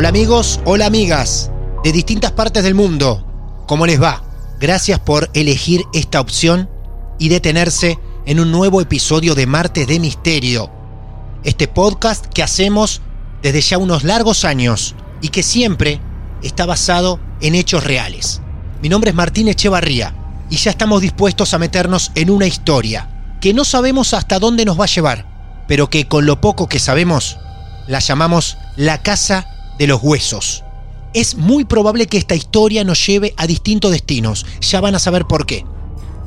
Hola amigos, hola amigas de distintas partes del mundo. ¿Cómo les va? Gracias por elegir esta opción y detenerse en un nuevo episodio de Martes de Misterio. Este podcast que hacemos desde ya unos largos años y que siempre está basado en hechos reales. Mi nombre es Martín Echevarría y ya estamos dispuestos a meternos en una historia que no sabemos hasta dónde nos va a llevar, pero que con lo poco que sabemos la llamamos la Casa de los Huesos. Es muy probable que esta historia nos lleve a distintos destinos, ya van a saber por qué.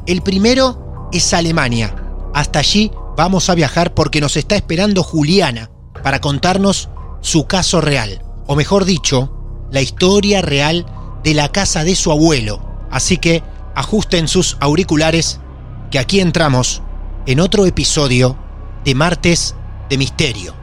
El primero es Alemania. Hasta allí vamos a viajar porque nos está esperando Juliana para contarnos su caso real, o mejor dicho, la historia real de la casa de su abuelo. Así que ajusten sus auriculares, que aquí entramos en otro episodio de Martes de Misterio.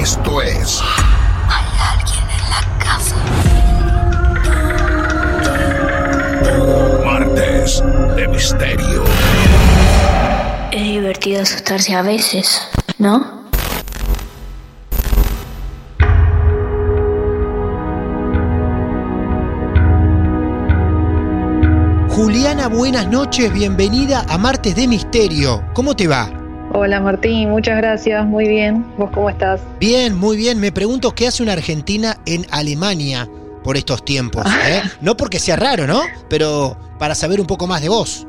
Esto es Hay alguien en la casa. Martes de Misterio. Es divertido asustarse a veces, ¿no? Juliana, buenas noches, bienvenida a Martes de Misterio. ¿Cómo te va? Hola Martín, muchas gracias, muy bien. ¿Vos cómo estás? Bien, muy bien. Me pregunto qué hace una argentina en Alemania por estos tiempos. ¿eh? No porque sea raro, ¿no? Pero para saber un poco más de vos.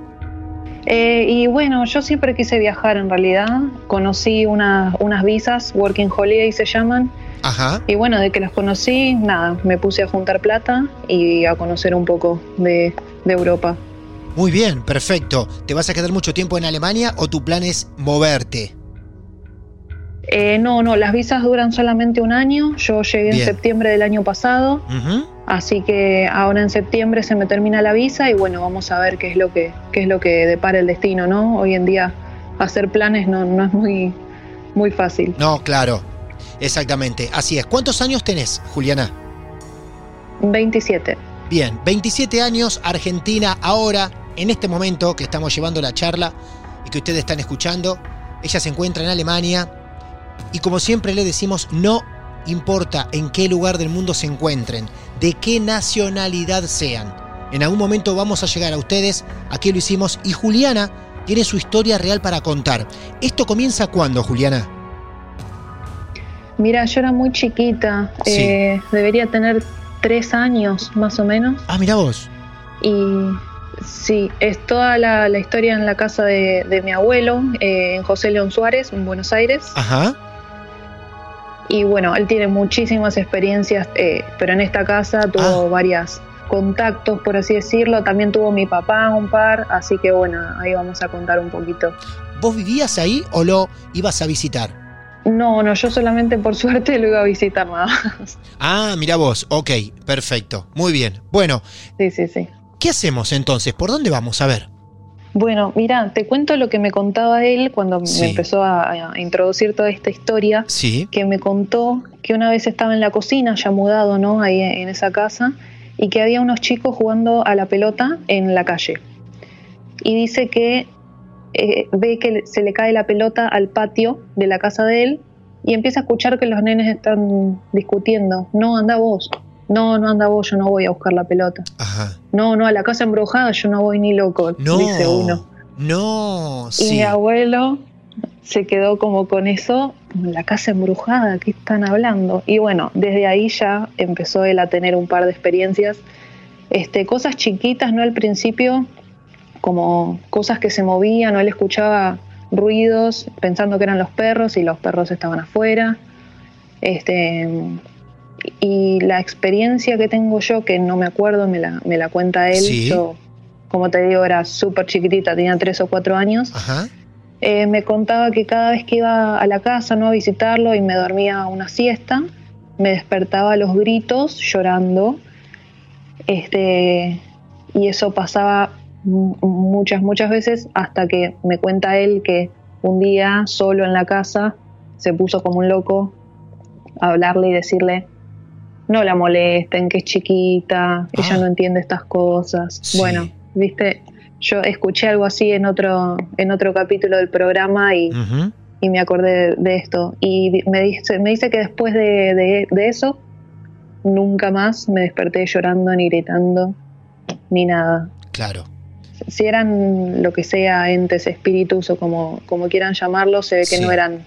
Eh, y bueno, yo siempre quise viajar en realidad. Conocí una- unas visas, Working Holiday se llaman. Ajá. Y bueno, de que las conocí, nada, me puse a juntar plata y a conocer un poco de, de Europa. Muy bien, perfecto. ¿Te vas a quedar mucho tiempo en Alemania o tu plan es moverte? Eh, no, no, las visas duran solamente un año. Yo llegué Bien. en septiembre del año pasado, así que ahora en septiembre se me termina la visa y bueno, vamos a ver qué es lo que, qué es lo que depara el destino, ¿no? Hoy en día hacer planes no, no es muy, muy fácil. No, claro. Exactamente. Así es. ¿Cuántos años tenés, Juliana? 27. Bien, 27 años, Argentina, ahora, en este momento que estamos llevando la charla y que ustedes están escuchando, ella se encuentra en Alemania y como siempre le decimos, no importa en qué lugar del mundo se encuentren, de qué nacionalidad sean. En algún momento vamos a llegar a ustedes, aquí lo hicimos y Juliana tiene su historia real para contar. ¿Esto comienza cuándo, Juliana? Mira, yo era muy chiquita, Sí. eh, debería tener tres años más o menos. Ah, mira vos. Y sí, es toda la, la historia en la casa de, de mi abuelo, eh, en José León Suárez, en Buenos Aires. Ajá. Y bueno, él tiene muchísimas experiencias, eh, pero en esta casa tuvo Ah. varios contactos, por así decirlo. También tuvo mi papá un par, así que bueno, ahí vamos a contar un poquito. ¿Vos vivías ahí o lo ibas a visitar? No, no, yo solamente por suerte lo iba a visitar nada más. Ah, mira vos, ok, perfecto, muy bien. Bueno, Sí, sí, sí. ¿Qué hacemos entonces? ¿Por dónde vamos a ver? Bueno, mira, te cuento lo que me contaba él cuando Sí. me empezó a, a introducir toda esta historia, Sí, que me contó que una vez estaba en la cocina, ya mudado, ¿no? Ahí en esa casa, y que había unos chicos jugando a la pelota en la calle. Y dice que eh, ve que se le cae la pelota al patio de la casa de él y empieza a escuchar que los nenes están discutiendo. No, anda vos. No, no anda vos, yo no voy a buscar la pelota. Ajá. No, no, a la casa embrujada yo no voy ni loco, No. dice uno. No, Y sí. mi abuelo se quedó como con eso, la casa embrujada, ¿qué están hablando? Y bueno, desde ahí ya empezó él a tener un par de experiencias, este, cosas chiquitas, ¿no? Al principio, como cosas que se movían, o él escuchaba ruidos pensando que eran los perros y los perros estaban afuera. Este, y la experiencia que tengo yo, que no me acuerdo, me la, me la cuenta él, Sí. yo, como te digo, era súper chiquitita, tenía tres o cuatro años. Ajá. Eh, me contaba que cada vez que iba a la casa ¿no? a visitarlo y me dormía una siesta, me despertaba a los gritos llorando. Este, y eso pasaba mu- muchas, muchas veces hasta que me cuenta él que un día solo en la casa se puso como un loco a hablarle y decirle, no la molesten, que es chiquita, ella Ah. no entiende estas cosas. Sí. Bueno, viste, yo escuché algo así en otro, en otro capítulo del programa y, y me acordé de, esto. Y me dice, me dice que después de, de- de eso, nunca más me desperté llorando, ni gritando, ni nada. Claro. Si eran lo que sea, entes, espíritus o como, como quieran llamarlo, se ve que Sí. no eran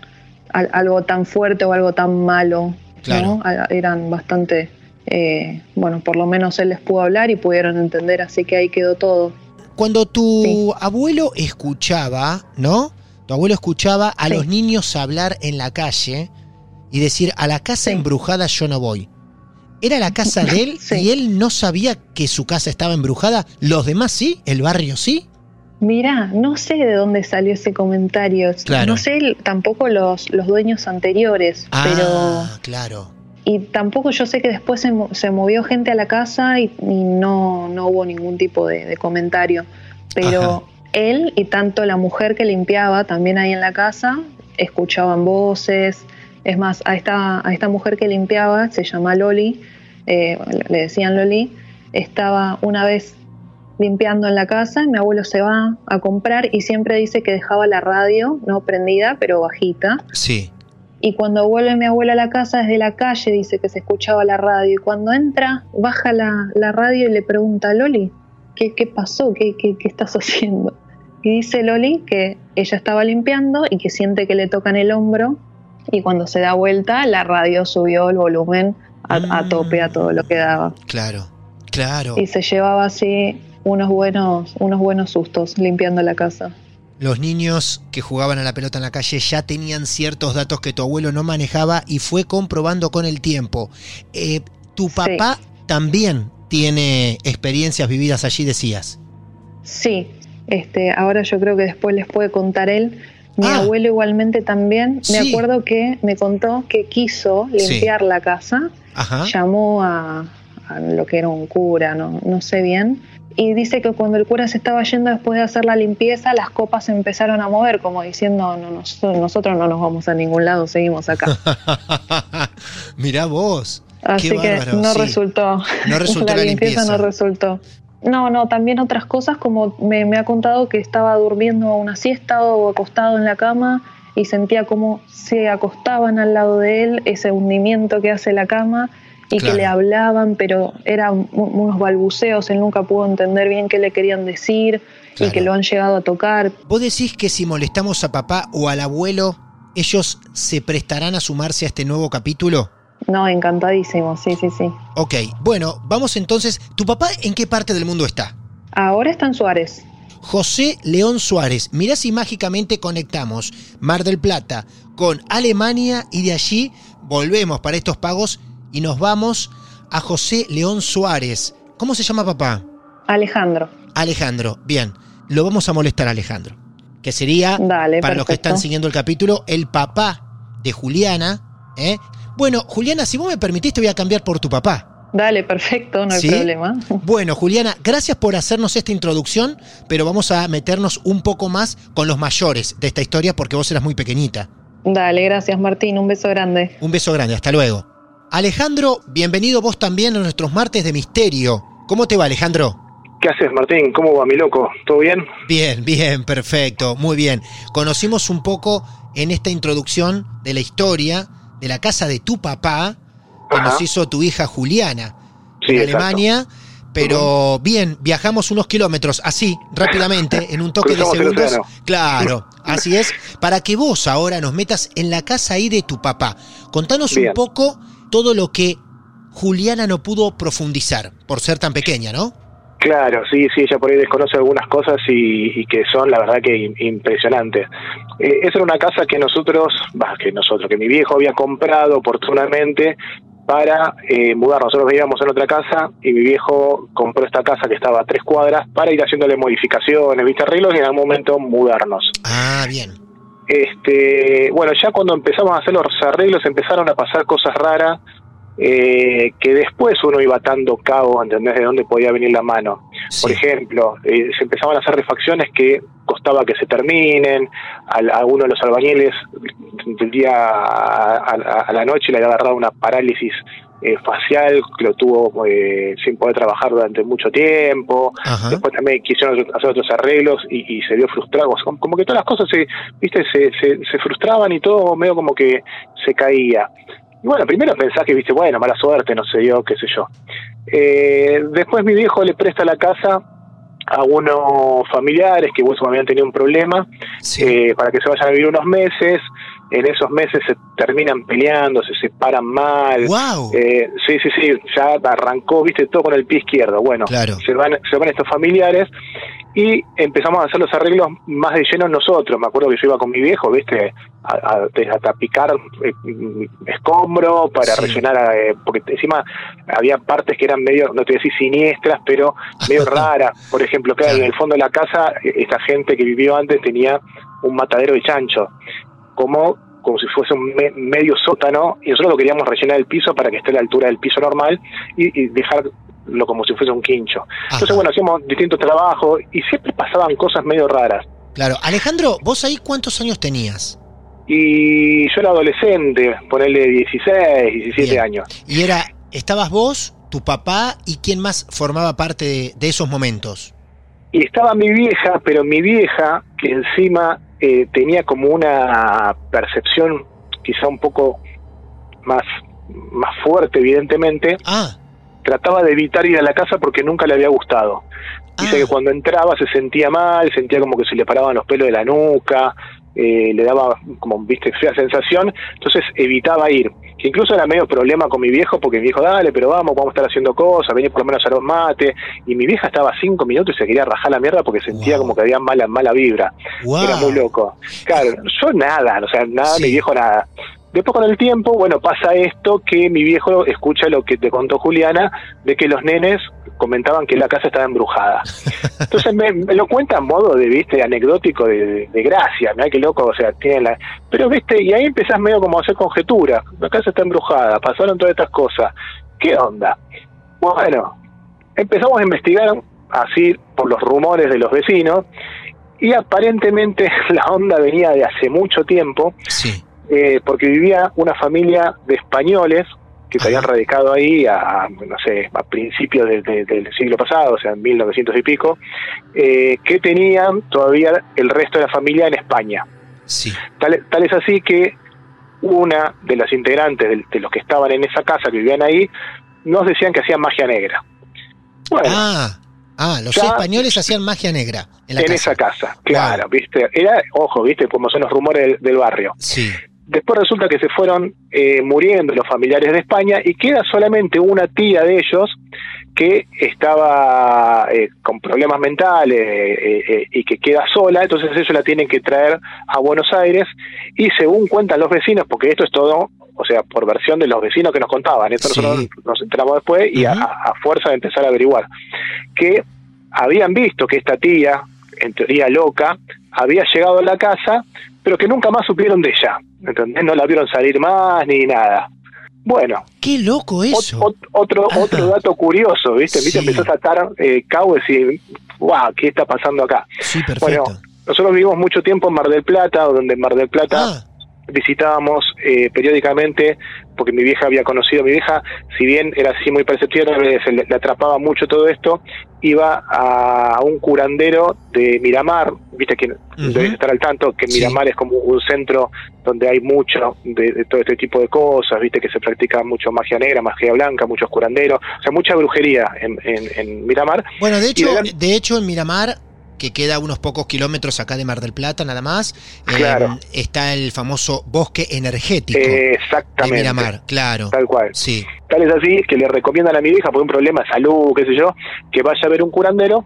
al- algo tan fuerte o algo tan malo. Claro. ¿no? A- Eran bastante, eh, bueno, por lo menos él les pudo hablar y pudieron entender, así que ahí quedó todo. Cuando tu Sí. abuelo escuchaba, ¿no? Tu abuelo escuchaba a Sí. los niños hablar en la calle y decir, a la casa Sí. embrujada yo no voy. ¿Era la casa de él y él no sabía que su casa estaba embrujada? ¿Los demás sí? ¿El barrio sí? Mirá, no sé de dónde salió ese comentario. Claro. No sé tampoco los, los dueños anteriores, pero Ah, claro. y tampoco yo sé que después se, se movió gente a la casa y, y no, no hubo ningún tipo de, de comentario. Pero Ajá. él y tanto la mujer que limpiaba también ahí en la casa escuchaban voces. Es más, a esta, a esta mujer que limpiaba, se llama Loli, eh, le decían Loli, estaba una vez limpiando en la casa, mi abuelo se va a comprar y siempre dice que dejaba la radio, no prendida, pero bajita. Sí. Y cuando vuelve mi abuela a la casa desde la calle dice que se escuchaba la radio. Y cuando entra, baja la, la radio y le pregunta a Loli, ¿qué, qué pasó? ¿Qué, qué, qué estás haciendo? Y dice Loli que ella estaba limpiando y que siente que le tocan el hombro. Y cuando se da vuelta, la radio subió el volumen a, a Mm. tope, a todo lo que daba. Claro. Claro. Y se llevaba así unos buenos, unos buenos sustos limpiando la casa. Los niños que jugaban a la pelota en la calle ya tenían ciertos datos que tu abuelo no manejaba y fue comprobando con el tiempo. Eh, tu Sí. papá también tiene experiencias vividas allí, decías. Sí, este, ahora yo creo que después les puede contar él. Mi Ah. abuelo igualmente también. Sí. Me acuerdo que me contó que quiso limpiar la casa, Ajá. llamó a, a lo que era un cura, no, no sé bien. Y dice que cuando el cura se estaba yendo después de hacer la limpieza, las copas se empezaron a mover, como diciendo, no, nos- nosotros no nos vamos a ningún lado, seguimos acá. Mirá vos. Así Qué que bárbaro, no sí. resultó. No resultó la limpieza. no resultó. No, no, también otras cosas como me, me ha contado que estaba durmiendo una siesta o acostado en la cama y sentía como se acostaban al lado de él, ese hundimiento que hace la cama y Claro. que le hablaban, pero eran unos balbuceos, él nunca pudo entender bien qué le querían decir Claro. y que lo han llegado a tocar. ¿Vos decís que si molestamos a papá o al abuelo, ellos se prestarán a sumarse a este nuevo capítulo? No, encantadísimo, sí, sí, sí. Ok, bueno, vamos entonces. ¿Tu papá en qué parte del mundo está? Ahora está en Suárez. José León Suárez. Mirá si mágicamente conectamos Mar del Plata con Alemania y de allí volvemos para estos pagos y nos vamos a José León Suárez. ¿Cómo se llama papá? Alejandro. Alejandro. Bien, lo vamos a molestar a Alejandro. Que sería, Dale, para los que están siguiendo el capítulo, el papá de Juliana. ¿eh? Bueno, Juliana, si vos me permitís, te voy a cambiar por tu papá. Dale, perfecto, no hay ¿Sí? problema. Bueno, Juliana, gracias por hacernos esta introducción, pero vamos a meternos un poco más con los mayores de esta historia porque vos eras muy pequeñita. Dale, gracias Martín, un beso grande. Un beso grande, hasta luego. Alejandro, bienvenido vos también a nuestros martes de misterio. ¿Cómo te va Alejandro? ¿Qué haces Martín? ¿Cómo va mi loco? ¿Todo bien? Bien, bien, perfecto, muy bien. Conocimos un poco en esta introducción de la historia de la casa de tu papá que Ajá. nos hizo tu hija Juliana Sí, en exacto. Alemania. Pero bien, viajamos unos kilómetros así, rápidamente, en un toque de segundos. Claro, así es. Para que vos ahora nos metas en la casa ahí de tu papá. Contanos Bien. un poco todo lo que Juliana no pudo profundizar, por ser tan pequeña, ¿no? Claro, sí, sí, ella por ahí desconoce algunas cosas y, y que son, la verdad, que im- impresionantes. Eh, esa era una casa que nosotros, bah, que nosotros, que mi viejo había comprado oportunamente para eh, mudarnos. Nosotros vivíamos en otra casa y mi viejo compró esta casa que estaba a tres cuadras para ir haciéndole modificaciones, viste, arreglos y en algún momento mudarnos. Ah, bien. Este, bueno, ya cuando empezamos a hacer los arreglos empezaron a pasar cosas raras eh, que después uno iba atando cabo, ¿entendés? De dónde podía venir la mano. Por ejemplo, eh, se empezaban a hacer refacciones que costaba que se terminen, a, a uno de los albañiles del día a, a- a la noche le había agarrado una parálisis eh, facial que lo tuvo eh, sin poder trabajar durante mucho tiempo. Después también quisieron hacer otros arreglos y, y se vio frustrado. O sea, como, que todas las cosas se, viste, se, se, se frustraban y todo medio como que se caía. Y bueno, primero pensás que, viste, bueno, mala suerte, no sé yo, qué sé yo. Eh, después mi viejo le presta la casa a unos familiares que bueno, habían tenido un problema eh, para que se vayan a vivir unos meses. En esos meses se terminan peleando, se separan mal. Eh, sí, sí, sí, ya arrancó, viste, todo con el pie izquierdo. Bueno, se, van, se van estos familiares y empezamos a hacer los arreglos más de lleno nosotros. Me acuerdo que yo iba con mi viejo, viste, a, a, a tapicar eh, escombro para rellenar, eh, porque encima había partes que eran medio, no te voy a decir siniestras, pero medio raras. Por ejemplo, claro, en el fondo de la casa, eh, esta gente que vivió antes tenía un matadero de chancho, como como si fuese un me- medio sótano, y nosotros lo queríamos rellenar el piso para que esté a la altura del piso normal y, y dejarlo como si fuese un quincho. Entonces, bueno, hacíamos distintos trabajos y siempre pasaban cosas medio raras. Claro. Alejandro, ¿vos ahí cuántos años tenías? Y yo era adolescente, ponerle 16, 17 años. Y era, estabas vos, tu papá y quién más formaba parte de, de esos momentos. Y estaba mi vieja, pero mi vieja, que encima eh, tenía como una percepción quizá un poco más, más fuerte, evidentemente, trataba de evitar ir a la casa porque nunca le había gustado. Dice que cuando entraba se sentía mal, sentía como que se le paraban los pelos de la nuca, eh, le daba como, viste, fea sensación, entonces evitaba ir. Que incluso era medio problema con mi viejo, porque mi viejo, dale, pero vamos, vamos a estar haciendo cosas, vení por lo menos a los mate. Y mi vieja estaba cinco minutos y se quería rajar la mierda porque sentía como que había mala, mala vibra. Wow. Era muy loco. Claro, yo nada, o sea, nada, mi viejo nada. Después con el tiempo, bueno, pasa esto que mi viejo escucha lo que te contó Juliana, de que los nenes comentaban que la casa estaba embrujada. Entonces me, me lo cuenta a modo de, viste, anecdótico, de, de, de gracia, mirá qué loco, o sea, tiene la... Pero, viste, y ahí empezás medio como a hacer conjeturas, la casa está embrujada, pasaron todas estas cosas, ¿qué onda? Bueno, empezamos a investigar así por los rumores de los vecinos, y aparentemente la onda venía de hace mucho tiempo, eh, porque vivía una familia de españoles que se habían radicado ahí a, no sé, a principios de- de- del siglo pasado, o sea, en 1900 y pico, eh, que tenían todavía el resto de la familia en España. Sí. Tal, tal es así que una de las integrantes de, de los que estaban en esa casa, que vivían ahí, nos decían que hacían magia negra. Bueno, Ah, ah, los Ya- españoles hacían magia negra en la en casa. esa casa, claro, viste, era, ojo, viste, como son los rumores del, del barrio. Sí. Después resulta que se fueron eh, muriendo los familiares de España y queda solamente una tía de ellos que estaba eh, con problemas mentales eh, eh, y que queda sola, entonces ellos la tienen que traer a Buenos Aires y según cuentan los vecinos, porque esto es todo, o sea, por versión de los vecinos que nos contaban, esto Sí. nosotros nos enteramos después y a, a fuerza de empezar a averiguar, que habían visto que esta tía, en teoría loca, había llegado a la casa, pero que nunca más supieron de ella, ¿entendés? No la vieron salir más ni nada. Bueno, Qué loco eso. ot- otro otro dato curioso, ¿viste? ¿Viste? Empezás a atar eh, cabo y decir, wow, ¿qué está pasando acá? Sí, perfecto. Bueno, nosotros vivimos mucho tiempo en Mar del Plata, donde en Mar del Plata, visitábamos eh, periódicamente, porque mi vieja había conocido a mi vieja, si bien era así muy perceptiva, se le, le atrapaba mucho todo esto, iba a un curandero de Miramar, viste que debes estar al tanto, que Sí. Miramar es como un centro donde hay mucho de, de todo este tipo de cosas, viste que se practica mucho magia negra, magia blanca, muchos curanderos, o sea, mucha brujería en, en, en Miramar. Bueno, de hecho, de- de hecho en Miramar, que queda a unos pocos kilómetros acá de Mar del Plata nada más, eh, Claro. está el famoso bosque energético Eh, de exactamente. Miramar, claro. Tal cual. Sí. Tal es así que le recomiendan a mi vieja por un problema de salud, qué sé yo, que vaya a ver un curandero,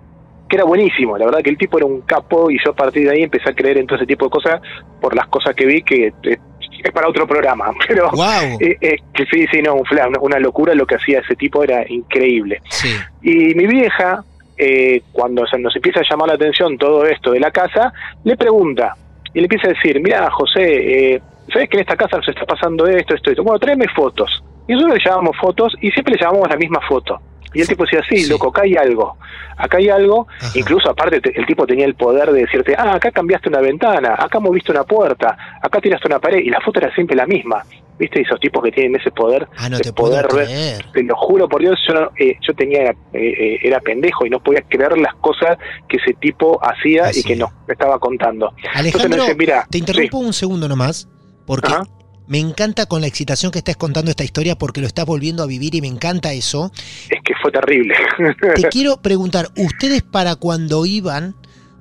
que era buenísimo. La verdad que el tipo era un capo y yo a partir de ahí empecé a creer en todo ese tipo de cosas por las cosas que vi que eh, es para otro programa. Pero Wow. eh, eh, que sí, sí, no, fue una, una locura lo que hacía ese tipo, era increíble. Sí. Y mi vieja, eh, cuando se nos empieza a llamar la atención todo esto de la casa, le pregunta y le empieza a decir, mira José, eh, ¿sabes que en esta casa nos está pasando esto, esto, esto? Bueno, tráeme fotos. Y nosotros le llamamos fotos y siempre le llamamos la misma foto. Y el tipo decía, sí, Sí. loco, acá hay algo, acá hay algo, Ajá. incluso aparte te- el tipo tenía el poder de decirte, ah, acá cambiaste una ventana, acá moviste una puerta, acá tiraste una pared, y la foto era siempre la misma, ¿viste? Esos tipos que tienen ese poder Ah, no de te puedo poder ver creer. te lo juro por Dios, yo, no- eh, yo tenía, eh, eh, era pendejo y no podía creer las cosas que ese tipo hacía y que nos estaba contando. Alejandro, Entonces, mira, te interrumpo un segundo nomás, porque Ajá. me encanta con la excitación que estás contando esta historia, porque lo estás volviendo a vivir y me encanta eso. es que fue terrible. Te quiero preguntar, ¿ustedes para cuando iban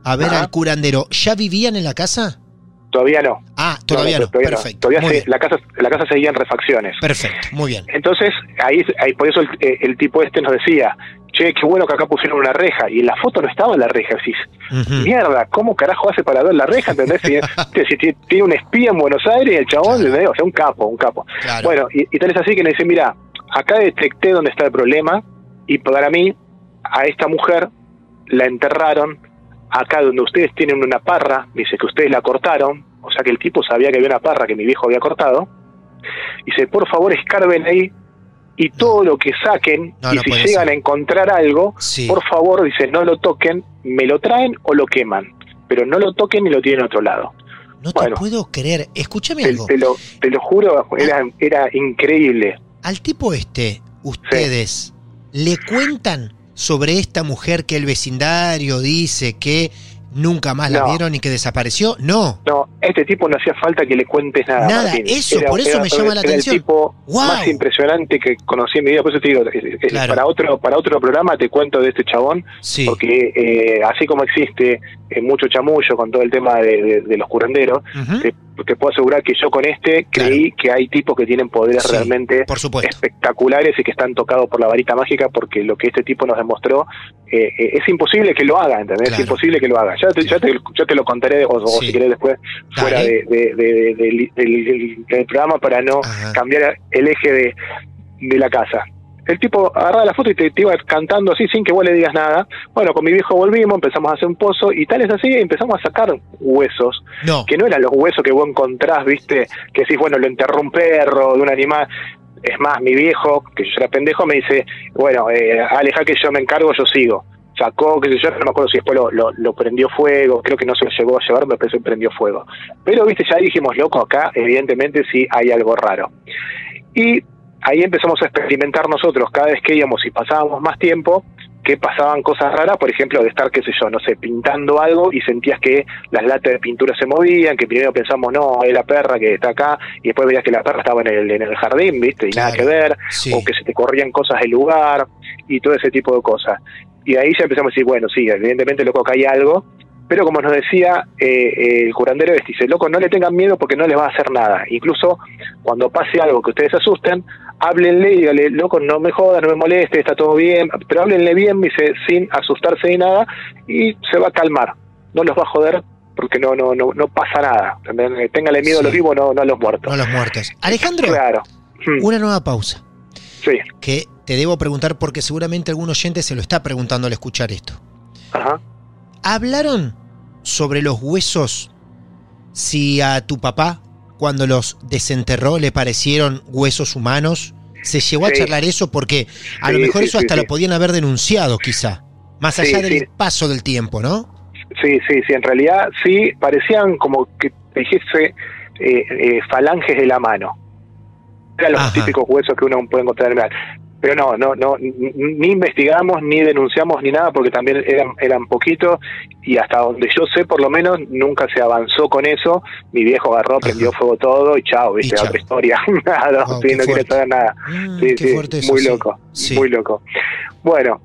a ver Ajá. al curandero, ya vivían en la casa? Todavía no. Ah, todavía no, todavía perfecto. Todavía muy se- la casa, la casa seguía en refacciones. Perfecto, muy bien. Entonces, ahí, ahí por eso el, eh, el tipo este nos decía, che, qué bueno que acá pusieron una reja. Y en la foto no estaba la reja. Decís, Ujú. mierda, ¿cómo carajo hace para ver la reja? ¿Entendés? Si, si tiene- tiene un espía en Buenos Aires y el chabón, Claro. ¿entendés? o sea, un capo, un capo. Claro. Bueno, y, y tal es así que nos dice, mira, acá detecté dónde está el problema y para mí a esta mujer la enterraron acá donde ustedes tienen una parra, dice que ustedes la cortaron, o sea que el tipo sabía que había una parra que mi viejo había cortado, dice, por favor escarben ahí y todo lo que saquen No, y no si llegan ser. a encontrar algo, Sí. por favor, dice, no lo toquen, me lo traen o lo queman, pero no lo toquen y lo tienen a otro lado. No te puedo creer. Escúchame Te, algo. te lo, te lo juro, era, era increíble. Al tipo este, ustedes le cuentan sobre esta mujer que el vecindario dice que nunca más la No. vieron y que desapareció. No. No, este tipo no hacía falta que le cuentes nada. Nada, Martín. eso, por eso me llama la atención. el tipo Wow. más impresionante que conocí en mi vida. Por eso te digo, Claro. para otro para otro programa te cuento de este chabón, Sí. porque eh, así como existe eh, mucho chamullo con todo el tema de, de- de los curanderos, te puedo asegurar que yo con este creí que hay tipos que tienen poderes Sí, realmente por espectaculares y que están tocados por la varita mágica porque lo que este tipo nos demostró eh, eh, es imposible que lo haga, ¿entendés? Claro. Es imposible que lo haga. Ya te, ya te, ya te lo contaré o, o Sí. si querés después fuera de, de- de- del- del- del- del programa para no Ajá. cambiar el eje de, de la casa. El tipo agarraba la foto y te, te iba cantando así sin que vos le digas nada. Bueno, con mi viejo volvimos, empezamos a hacer un pozo y tal es así, empezamos a sacar huesos No. que no eran los huesos que vos encontrás, viste, que decís, bueno, lo enterró un perro, de un animal. Es más, mi viejo, que yo era pendejo, me dice, bueno, eh, aleja que yo me encargo, yo sigo. Sacó, qué sé yo, no me acuerdo si después lo, lo, lo prendió fuego, creo que no se lo llegó a llevar, me parece que prendió fuego. Pero, viste, ya dijimos, loco, acá evidentemente sí hay algo raro. Y ahí empezamos a experimentar nosotros, cada vez que íbamos y pasábamos más tiempo, que pasaban cosas raras, por ejemplo, de estar, qué sé yo, no sé, pintando algo y sentías que las latas de pintura se movían, que primero pensamos, no, es la perra que está acá, y después veías que la perra estaba en el, en el jardín, ¿viste? Y nada que ver, sí. o que se te corrían cosas del lugar, y todo ese tipo de cosas. Y ahí ya empezamos a decir, bueno, sí, evidentemente, loco, acá hay algo, pero como nos decía eh, eh, el curandero, este, dice, loco, no le tengan miedo porque no les va a hacer nada. Incluso cuando pase algo que ustedes asusten, háblenle y díganle, loco, no me jodas, no me moleste, está todo bien, pero háblenle bien, dice, sin asustarse de nada, y se va a calmar. No los va a joder porque no no no, no pasa nada. ¿entendés? Téngale miedo Sí. a los vivos, no, no a los muertos. No los muertos. Alejandro, Claro. Hmm, una nueva pausa. Sí. Que te debo preguntar porque seguramente algún oyente se lo está preguntando al escuchar esto. Ajá. ¿Hablaron sobre los huesos si a tu papá, cuando los desenterró, le parecieron huesos humanos? ¿Se llegó a Sí. charlar eso? Porque a lo mejor sí, eso hasta lo podían haber denunciado, quizá. Más allá del paso del tiempo, ¿no? Sí, sí, sí, en realidad sí, parecían como que dijese eh, eh, falanges de la mano. Eran los Ajá. típicos huesos que uno puede encontrar en. Pero no, no, no, ni investigamos, ni denunciamos, ni nada, porque también eran, eran poquitos, y hasta donde yo sé, por lo menos, nunca se avanzó con eso. Mi viejo agarró, prendió fuego todo, y chao, viste, Y chao. otra historia. nada, sí, no quiere saber nada. Mm, Sí, sí, eso, muy loco, muy loco. Bueno,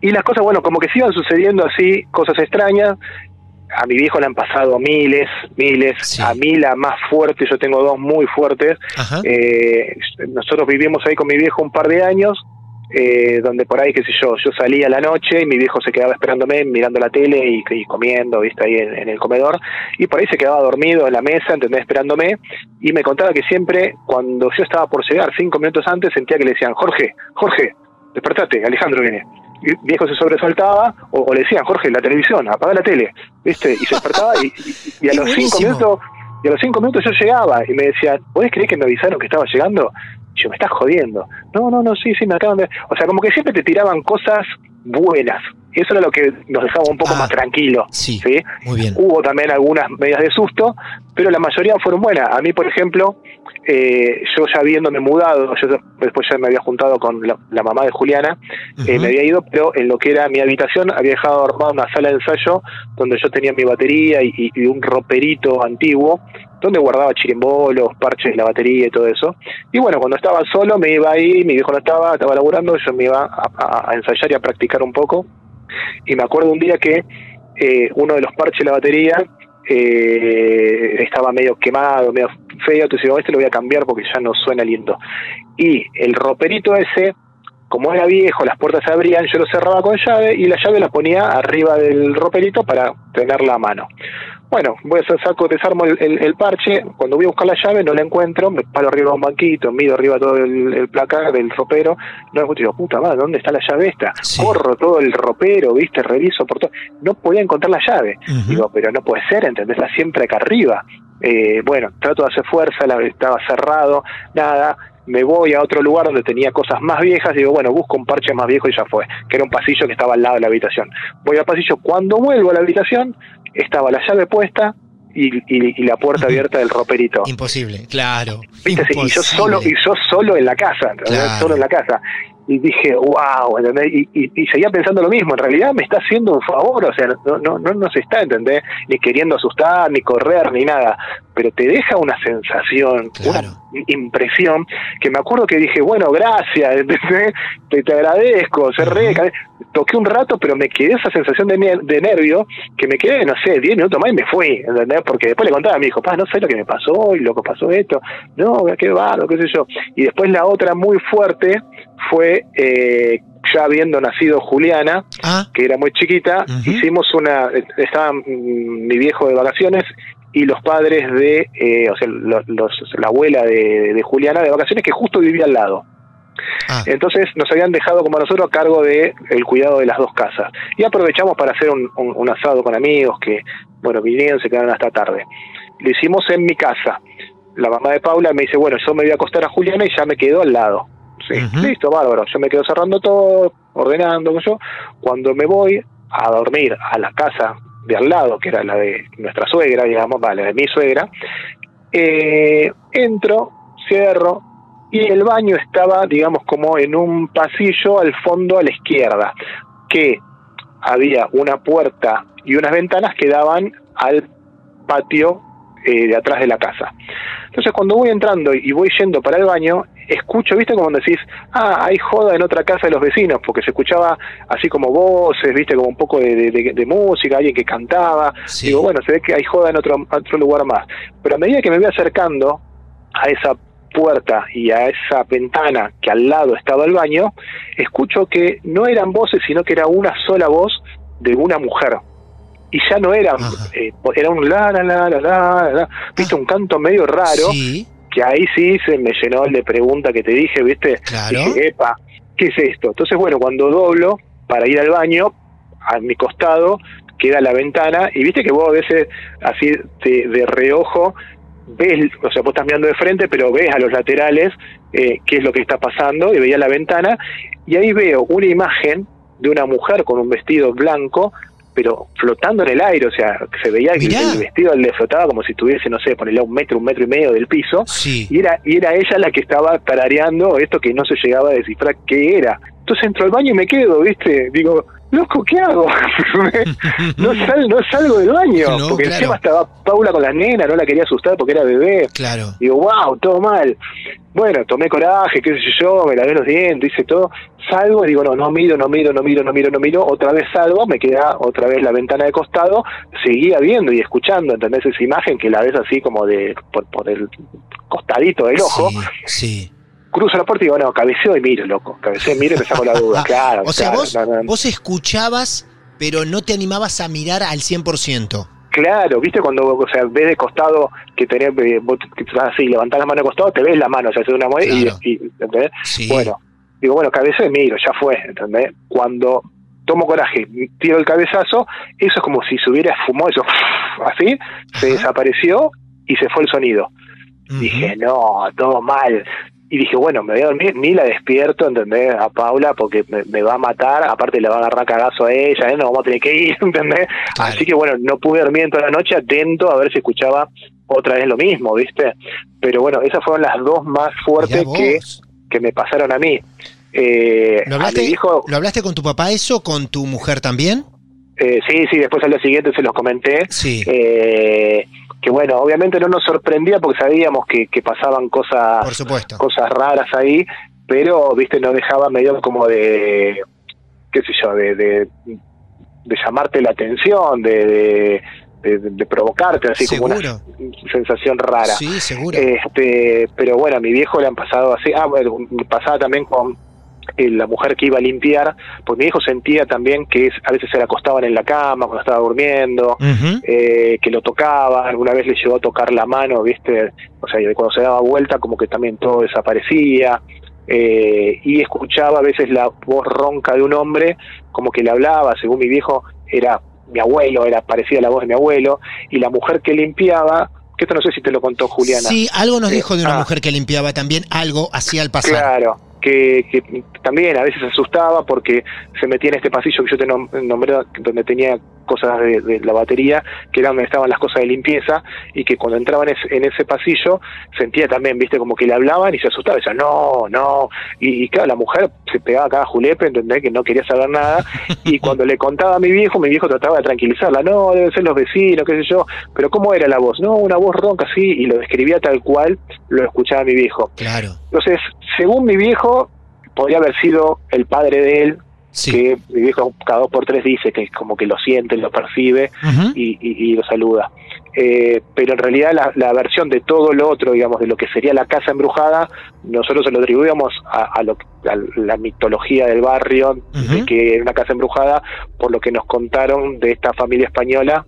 y las cosas, bueno, como que se iban sucediendo así, cosas extrañas. A mi viejo le han pasado miles, miles. Sí. A mí la más fuerte, yo tengo dos muy fuertes. Eh, nosotros vivimos ahí con mi viejo un par de años, eh, donde por ahí, qué sé yo, yo salía a la noche y mi viejo se quedaba esperándome, mirando la tele y, y comiendo, viste, ahí en, en el comedor, y por ahí se quedaba dormido en la mesa, ¿entendés? Esperándome, y me contaba que siempre, cuando yo estaba por llegar, cinco minutos antes, sentía que le decían, Jorge, Jorge, despertate, Alejandro viene. Viejo se sobresaltaba, o, o le decían, Jorge, la televisión, apaga la tele, ¿viste? Y se despertaba y, y- y a los cinco minutos y a los cinco minutos yo llegaba y me decían, ¿podés creer que me avisaron que estaba llegando? Y yo, me estás jodiendo. No, no, no, sí, sí, me acaban de... O sea, como que siempre te tiraban cosas buenas. Y eso era lo que nos dejaba un poco Ah, más tranquilos. sí, ¿sí? muy bien. Hubo también algunas medidas de susto, pero la mayoría fueron buenas. A mí, por ejemplo, eh, yo ya habiéndome mudado, yo después ya me había juntado con la, la mamá de Juliana, eh, me había ido, pero en lo que era mi habitación había dejado armada una sala de ensayo donde yo tenía mi batería y, y- y un roperito antiguo donde guardaba chirimbolos, parches de la batería y todo eso. Y bueno, cuando estaba solo me iba ahí, mi viejo no estaba, estaba laburando, yo me iba a, a- a ensayar y a practicar un poco. Y me acuerdo un día que eh, uno de los parches de la batería eh, estaba medio quemado, medio feo, entonces digo, este lo voy a cambiar porque ya no suena lindo. Y el roperito ese, como era viejo, las puertas se abrían, yo lo cerraba con llave y la llave la ponía arriba del roperito para tenerla a mano. Bueno, voy a hacer saco, desarmo el, el- el parche, cuando voy a buscar la llave no la encuentro, me paro arriba de un banquito, mido arriba todo el, el placar del ropero, no la encuentro, digo, puta madre, ¿dónde está la llave esta? Sí. Corro todo el ropero, viste, reviso por todo, no podía encontrar la llave. Digo, pero no puede ser, ¿entendés? Está siempre acá arriba. Eh, bueno, trato de hacer fuerza, la, estaba cerrado, nada. Me voy a otro lugar donde tenía cosas más viejas. Digo, bueno, busco un parche más viejo y ya fue. Que era un pasillo que estaba al lado de la habitación. Voy al pasillo. Cuando vuelvo a la habitación, estaba la llave puesta y, y- y la puerta abierta del roperito. Imposible, claro. Y yo solo, y yo solo en la casa. Claro. solo en la casa. Y dije, wow, ¿entendés? Y, seguía pensando lo mismo, en realidad me está haciendo un favor, o sea, no, no, no, no se está, ¿entendés? Ni queriendo asustar, ni correr, ni nada, pero te deja una sensación, Claro. una impresión, que me acuerdo que dije, bueno, gracias. Te, te agradezco, cerré, Ujú. toqué un rato, pero me quedé esa sensación de, ner- de nervio, que me quedé, no sé, 10 minutos más y me fui, ¿entendés? Porque después le contaba a mi hijo, pa, no sé lo que me pasó, y lo que pasó esto, no, qué barro, qué sé yo. Y después la otra muy fuerte fue, eh, ya habiendo nacido Juliana, Ah, que era muy chiquita, hicimos una, estaba mm, mi viejo de vacaciones y los padres de, eh, o sea, los, los- la abuela de, de Juliana de vacaciones que justo vivía al lado. ah, Entonces nos habían dejado como a nosotros a cargo de el cuidado de las dos casas. Y aprovechamos para hacer un, un- un asado con amigos que, bueno, vinieron, se quedaron hasta tarde. Lo hicimos en mi casa. La mamá de Paula me dice, bueno, yo me voy a acostar a Juliana y ya me quedo al lado. Sí, listo, bárbaro. Yo me quedo cerrando todo, ordenando, yo. Cuando me voy a dormir a la casa de al lado, que era la de nuestra suegra, digamos, vale, de mi suegra, eh, entro, cierro, y el baño estaba, digamos, como en un pasillo al fondo a la izquierda, que había una puerta y unas ventanas que daban al patio eh, de atrás de la casa. Entonces cuando voy entrando y voy yendo para el baño, escucho, viste como decís, ah, hay joda en otra casa de los vecinos, porque se escuchaba así como voces, viste, como un poco de, de- música, alguien que cantaba. Sí. Digo, bueno, se ve que hay joda en otro, otro lugar más. Pero a medida que me voy acercando a esa puerta y a esa ventana que al lado estaba el baño, escucho que no eran voces, sino que era una sola voz de una mujer. Y ya no era, eh, era un la la la la la, la, viste, un canto medio raro, sí, que ahí sí se me llenó el de pregunta que te dije, viste, Claro. dije, epa, ¿qué es esto? Entonces, bueno, cuando doblo para ir al baño, a mi costado queda la ventana, y viste que vos a veces así de, de reojo ves, o sea, vos estás mirando de frente, pero ves a los laterales eh, qué es lo que está pasando, y veía la ventana, y ahí veo una imagen de una mujer con un vestido blanco pero flotando en el aire, o sea, se veía que el vestido le flotaba como si estuviese, no sé, ponerle un metro, un metro y medio del piso, y era y era ella la que estaba tarareando esto que no se llegaba a descifrar qué era. Entonces entro al baño y me quedo, ¿viste? Digo, loco, ¿qué hago? no, sal, no salgo del baño, porque encima estaba Paula con la nena, no la quería asustar porque era bebé. Claro. Digo, wow, todo mal. Bueno, tomé coraje, qué sé yo, me lavé los dientes, hice todo. Salgo y digo, no, no miro, no miro, no miro, no miro, no miro. Otra vez salgo, me queda otra vez la ventana de costado, seguía viendo y escuchando, ¿entendés? Esa imagen que la ves así como de por, por el costadito del ojo. sí cruzo la puerta y digo, no, cabeceo y miro, loco. Cabeceo y miro y me saco la duda, claro. O sea, vos, vos escuchabas, pero no te animabas a mirar al 100%. Claro, viste cuando o sea, ves de costado que tenés, eh, vos así, levantás la mano de costado, te ves la mano, o sea, hace una mueve y, ¿entendés? Bueno, digo, bueno, cabeceo y miro, ya fue, ¿entendés? Cuando tomo coraje, tiro el cabezazo, eso es como si se hubiera esfumado eso, así, se desapareció y se fue el sonido. Dije, no, todo mal y dije, bueno, me voy a dormir, ni la despierto, ¿entendés? A Paula, porque me, va a matar, aparte le va a agarrar cagazo a ella, ¿eh? no vamos a tener que ir, ¿entendés? Así que bueno, no pude dormir en toda la noche atento a ver si escuchaba otra vez lo mismo, ¿viste? Pero bueno, esas fueron las dos más fuertes que, que me pasaron a mí. Eh, ¿Lo, hablaste, ¿Lo hablaste con tu papá eso, con tu mujer también? Eh, sí, sí, después al día siguiente se los comenté. Sí. Eh, que bueno, obviamente no nos sorprendía porque sabíamos que, que pasaban cosas, Por supuesto. cosas raras ahí, pero, viste, no dejaba medio como de, qué sé yo, de, de, llamarte la atención, de, de, provocarte, así como una sensación rara. Sí, seguro. Este, pero bueno, a mi viejo le han pasado así, ah, bueno, pasaba también con la mujer que iba a limpiar, pues mi hijo sentía también que a veces se le acostaban en la cama cuando estaba durmiendo, eh, que lo tocaba, alguna vez le llegó a tocar la mano, ¿viste? O sea, cuando se daba vuelta como que también todo desaparecía. Eh, y escuchaba a veces la voz ronca de un hombre como que le hablaba, según mi viejo era mi abuelo, era parecida a la voz de mi abuelo, y la mujer que limpiaba, que esto no sé si te lo contó Juliana. Sí, algo nos dijo de una ah. mujer que limpiaba también, algo hacía al pasar. Claro, que, que, también a veces asustaba porque se metía en este pasillo que yo te nombré, donde tenía cosas de, la batería, que era donde estaban las cosas de limpieza, y que cuando entraban en ese pasillo sentía también, viste, como que le hablaban y se asustaba, decía, no, no, y, claro, la mujer se pegaba cada julepe, entendés que no quería saber nada, y cuando le contaba a mi viejo, mi viejo trataba de tranquilizarla, no, deben ser los vecinos, qué sé yo, pero ¿cómo era la voz? No, una voz ronca así, y lo describía tal cual lo escuchaba mi viejo. Claro. Entonces, según mi viejo, podría haber sido el padre de él, que mi viejo cada dos por tres dice que como que lo siente, lo percibe y, lo saluda. Eh, pero en realidad la, versión de todo lo otro, digamos, de lo que sería la casa embrujada, nosotros se lo atribuíamos a, lo, la mitología del barrio, de que era una casa embrujada, por lo que nos contaron de esta familia española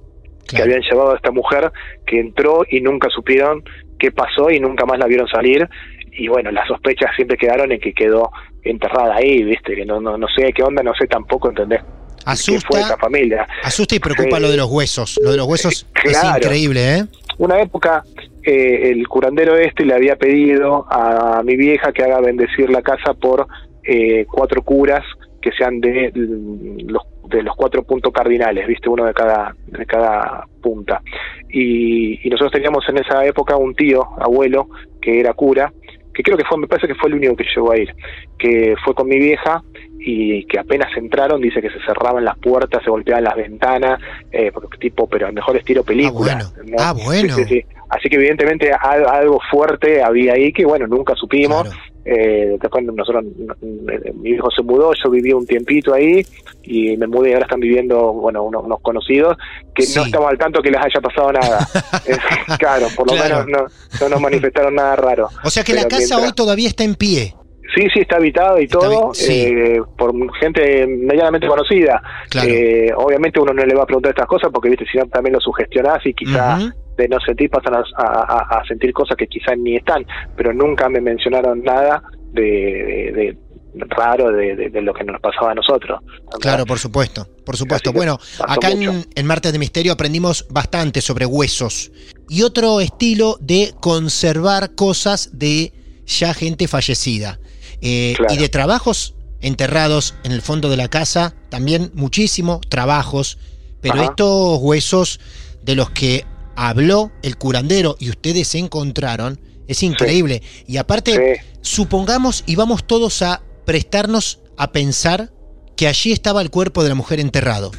que habían llevado a esta mujer que entró y nunca supieron qué pasó y nunca más la vieron salir. Y bueno, las sospechas siempre quedaron en que quedó enterrada ahí, viste, que no, no, no sé qué onda, no sé tampoco entender. Asusta, fue esa familia. asusta y preocupa lo de los huesos. Lo de los huesos es increíble, ¿eh? Una época eh, el curandero este le había pedido a mi vieja que haga bendecir la casa por eh, cuatro curas que sean de los de los cuatro puntos cardinales, viste, uno de cada de cada punta. Y, y nosotros teníamos en esa época un tío, abuelo, que era cura que creo que fue, me parece que fue el único que llegó a ir, que fue con mi vieja y que apenas entraron dice que se cerraban las puertas, se golpeaban las ventanas, eh, tipo, pero al mejor estilo película. Ah, bueno. Ah, bueno. Así que evidentemente algo fuerte había ahí que, bueno, nunca supimos. Eh, después nosotros, mi hijo se mudó, yo viví un tiempito ahí y me mudé y ahora están viviendo, bueno, unos, conocidos que no estamos al tanto que les haya pasado nada. claro, por lo menos no, no, nos manifestaron nada raro. O sea que la casa hoy todavía está en pie. Sí, sí, está habitado y todo, eh, por gente medianamente conocida. Eh, obviamente uno no le va a preguntar estas cosas porque, viste, si no también lo sugestionás y quizá de no sentir pasan a, sentir cosas que quizás ni están, pero nunca me mencionaron nada de, raro de, lo que nos pasaba a nosotros. Claro, por supuesto, por supuesto. bueno, acá en, en, Martes de Misterio aprendimos bastante sobre huesos y otro estilo de conservar cosas de ya gente fallecida. Eh, y de trabajos enterrados en el fondo de la casa, también muchísimo trabajos Pero Ajá. estos huesos de los que habló el curandero y ustedes se encontraron es increíble. Y aparte, supongamos y vamos todos a prestarnos a pensar que allí estaba el cuerpo de la mujer enterrado.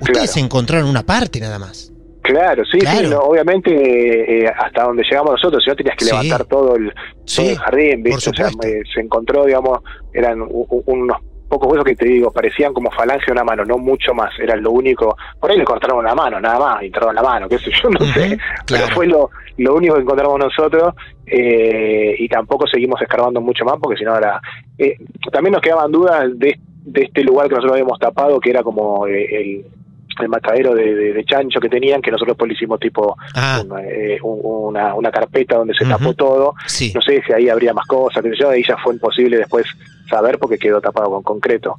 Ustedes encontraron una parte nada más. Claro, sí, sí, Claro. no, obviamente eh, eh, hasta donde llegamos nosotros, si no tenías que Sí. levantar todo el, todo el jardín, ¿viste? por O sea, se encontró, digamos, eran u- u- unos pocos huesos que te digo, parecían como falange de una mano, no mucho más, era lo único, por ahí le cortaron una mano, nada más, entraron la mano, qué sé yo, no sé, pero fue lo, lo único que encontramos nosotros eh, y tampoco seguimos escarbando mucho más porque si no era... eh, también nos quedaban dudas de, de este lugar que nosotros habíamos tapado, que era como eh, el, el matadero de, de- de chancho que tenían, que nosotros después le hicimos tipo un, eh, un- una, una carpeta donde se tapó todo. Sí. No sé si ahí habría más cosas, sé yo, ahí ya fue imposible después saber porque quedó tapado con concreto.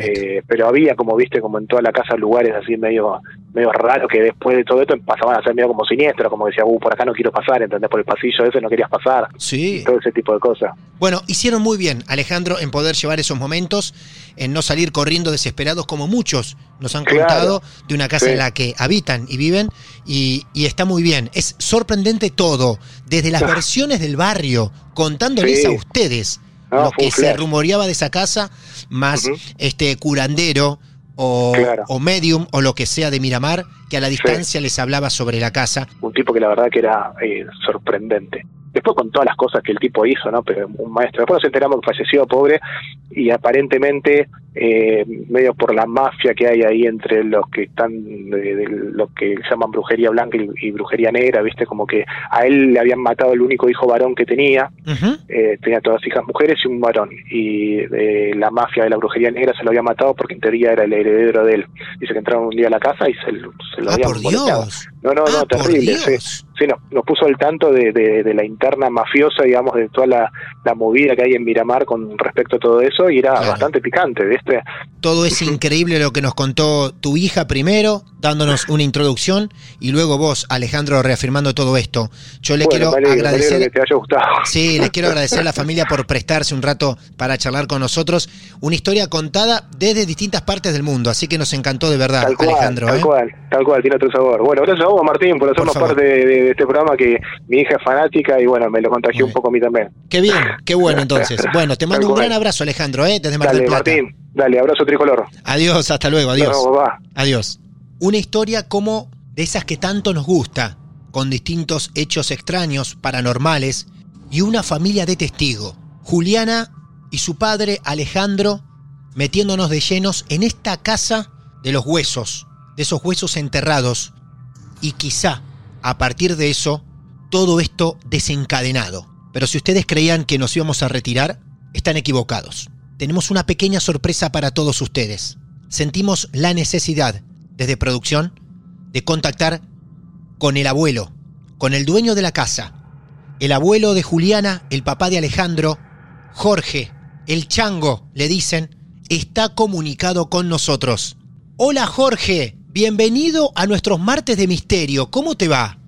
Eh, pero había, como viste, como en toda la casa, lugares así medio medio raros que después de todo esto pasaban a ser medio como siniestros, como decía, uh, por acá no quiero pasar, ¿entendés? Por el pasillo ese no querías pasar. Sí. Todo ese tipo de cosas. Bueno, hicieron muy bien, Alejandro, en poder llevar esos momentos, en no salir corriendo desesperados como muchos nos han Claro. contado de una casa Sí. en la que habitan y viven, y, y está muy bien. Es sorprendente todo, desde las Ah. versiones del barrio, contándoles Sí. a ustedes No, lo que se rumoreaba de esa casa, más este curandero o, o medium o lo que sea de Miramar, que a la distancia les hablaba sobre la casa. un tipo que la verdad que era eh, sorprendente. Después con todas las cosas que el tipo hizo, ¿no? Pero un maestro. Después nos enteramos que falleció pobre y aparentemente eh, medio por la mafia que hay ahí entre los que están de, de lo que llaman brujería blanca y, y brujería negra, ¿viste? Como que a él le habían matado el único hijo varón que tenía. Eh, tenía todas hijas mujeres y un varón. Y eh, la mafia de la brujería negra se lo había matado porque en teoría era el heredero de él. Dice que entraron un día a la casa y se, lo- se lo Ah, habían por. Dios. No, no, no, Ah, por terrible. Sí, sí nos, nos puso al tanto de, de- de la interna mafiosa, digamos, de toda la, la movida que hay en Miramar con respecto a todo eso y era bastante picante, ¿viste? Todo es increíble lo que nos contó tu hija primero, dándonos una introducción, y luego vos, Alejandro, reafirmando todo esto. Yo le Bueno, quiero me agradecer. alegro que te haya gustado. Sí, les quiero agradecer a la familia por prestarse un rato para charlar con nosotros. Una historia contada desde distintas partes del mundo, así que nos encantó de verdad, Tal cual, Alejandro. tal ¿eh? cual, tal cual, tiene otro sabor. Bueno, gracias a vos, Martín, por hacernos favor. parte de, de este programa que mi hija es fanática y bueno, me lo contagió un poco a mí también. Qué bien, qué bueno entonces. Bueno, te mando un gran abrazo, Alejandro, ¿eh? desde Mar Dale, Plata. Martín, dale, abrazo tricolor. Adiós, hasta luego, adiós. Adiós. Una historia como de esas que tanto nos gusta, con distintos hechos extraños, paranormales, y una familia de testigo. Juliana y su padre Alejandro metiéndonos de llenos en esta casa de los huesos, de esos huesos enterrados, y quizá a partir de eso todo esto desencadenado. Pero si ustedes creían que nos íbamos a retirar, están equivocados. Tenemos una pequeña sorpresa para todos ustedes. Sentimos la necesidad, desde producción, de contactar con el abuelo, con el dueño de la casa, el abuelo de Juliana, el papá de Alejandro, Jorge, el chango, le dicen, está comunicado con nosotros. Hola Jorge, bienvenido a nuestros martes de misterio, ¿cómo te va?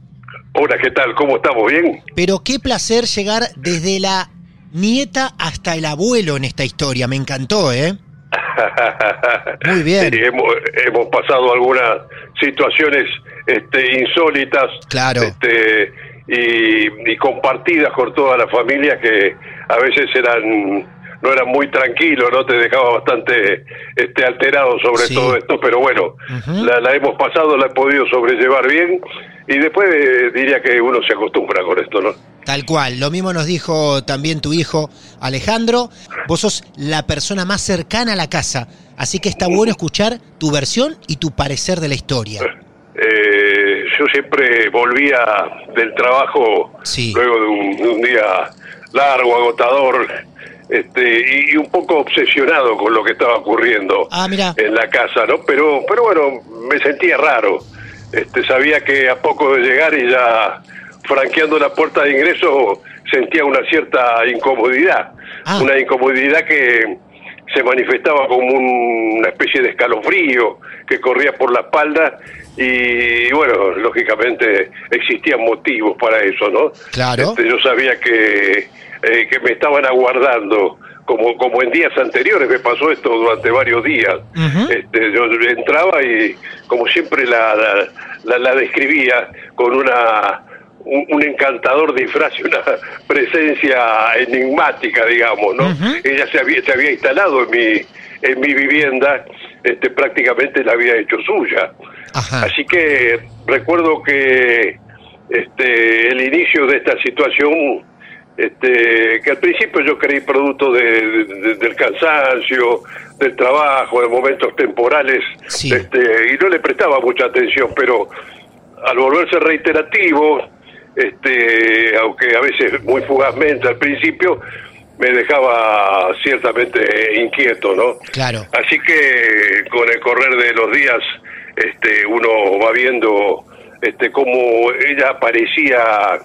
Hola, ¿qué tal? ¿Cómo estamos? ¿Bien? Pero qué placer llegar desde la nieta hasta el abuelo en esta historia, me encantó, ¿eh? Muy bien. Sí, hemos, hemos pasado algunas situaciones este, insólitas Claro. este, y, y compartidas con toda la familia que a veces eran no eran muy tranquilos, no te dejaba bastante este, alterado sobre Sí. todo esto, pero bueno, la, la hemos pasado, la he podido sobrellevar bien y después eh, diría que uno se acostumbra con esto, ¿no? Tal cual, lo mismo nos dijo también tu hijo Alejandro, vos sos la persona más cercana a la casa, así que está bueno escuchar tu versión y tu parecer de la historia. Eh, yo siempre volvía del trabajo luego de un, de un día largo, agotador, este, y, un poco obsesionado con lo que estaba ocurriendo Ah, en la casa, ¿no? Pero, pero bueno, me sentía raro. Este, sabía que a poco de llegar y ya franqueando la puerta de ingreso sentía una cierta incomodidad, una incomodidad que se manifestaba como un- una especie de escalofrío que corría por la espalda y bueno, lógicamente existían motivos para eso, ¿no? Claro. Este, yo sabía que, eh, que me estaban aguardando como, como en días anteriores me pasó esto durante varios días. este, yo entraba y como siempre la, la, la, describía con una un, encantador disfraz y una presencia enigmática, digamos, ¿no? Ella se había, se había instalado en mi, en mi vivienda, este, prácticamente la había hecho suya. Así que recuerdo que este, el inicio de esta situación este, que al principio yo creí producto de, del cansancio, del trabajo, de momentos temporales, este, y no le prestaba mucha atención, pero al volverse reiterativo, este, aunque a veces muy fugazmente al principio, me dejaba ciertamente inquieto, ¿no? Claro. Así que con el correr de los días, este, uno va viendo este, cómo ella parecía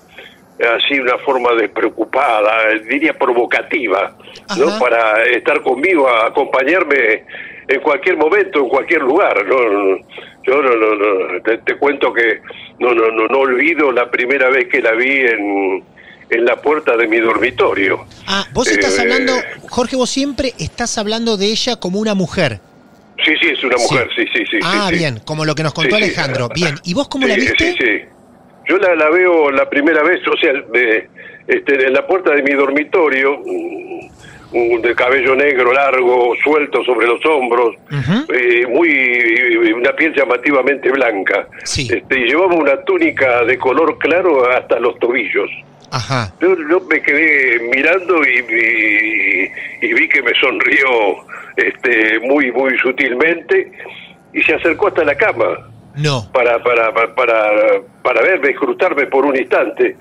así una forma despreocupada, diría provocativa, ¿no? Para estar conmigo, acompañarme en cualquier momento, en cualquier lugar. ¿no? Yo no, no, no te, cuento que no, no, no, no olvido la primera vez que la vi en, en la puerta de mi dormitorio. Ah, vos estás eh, hablando, Jorge, vos siempre estás hablando de ella como una mujer. Sí, sí, es una mujer, sí, sí, sí. ah, bien, como lo que nos contó Alejandro. Bien, ¿y vos cómo la viste? Sí, sí. Yo la, la veo la primera vez, o sea, de, este, en la puerta de mi dormitorio, un, de cabello negro largo, suelto sobre los hombros, eh, muy una piel llamativamente blanca. Este, y llevaba una túnica de color claro hasta los tobillos. Ajá. Yo, me quedé mirando y, y, vi que me sonrió este, muy, muy sutilmente y se acercó hasta la cama. No. Para, para, para, para, verme, escrutarme por un instante.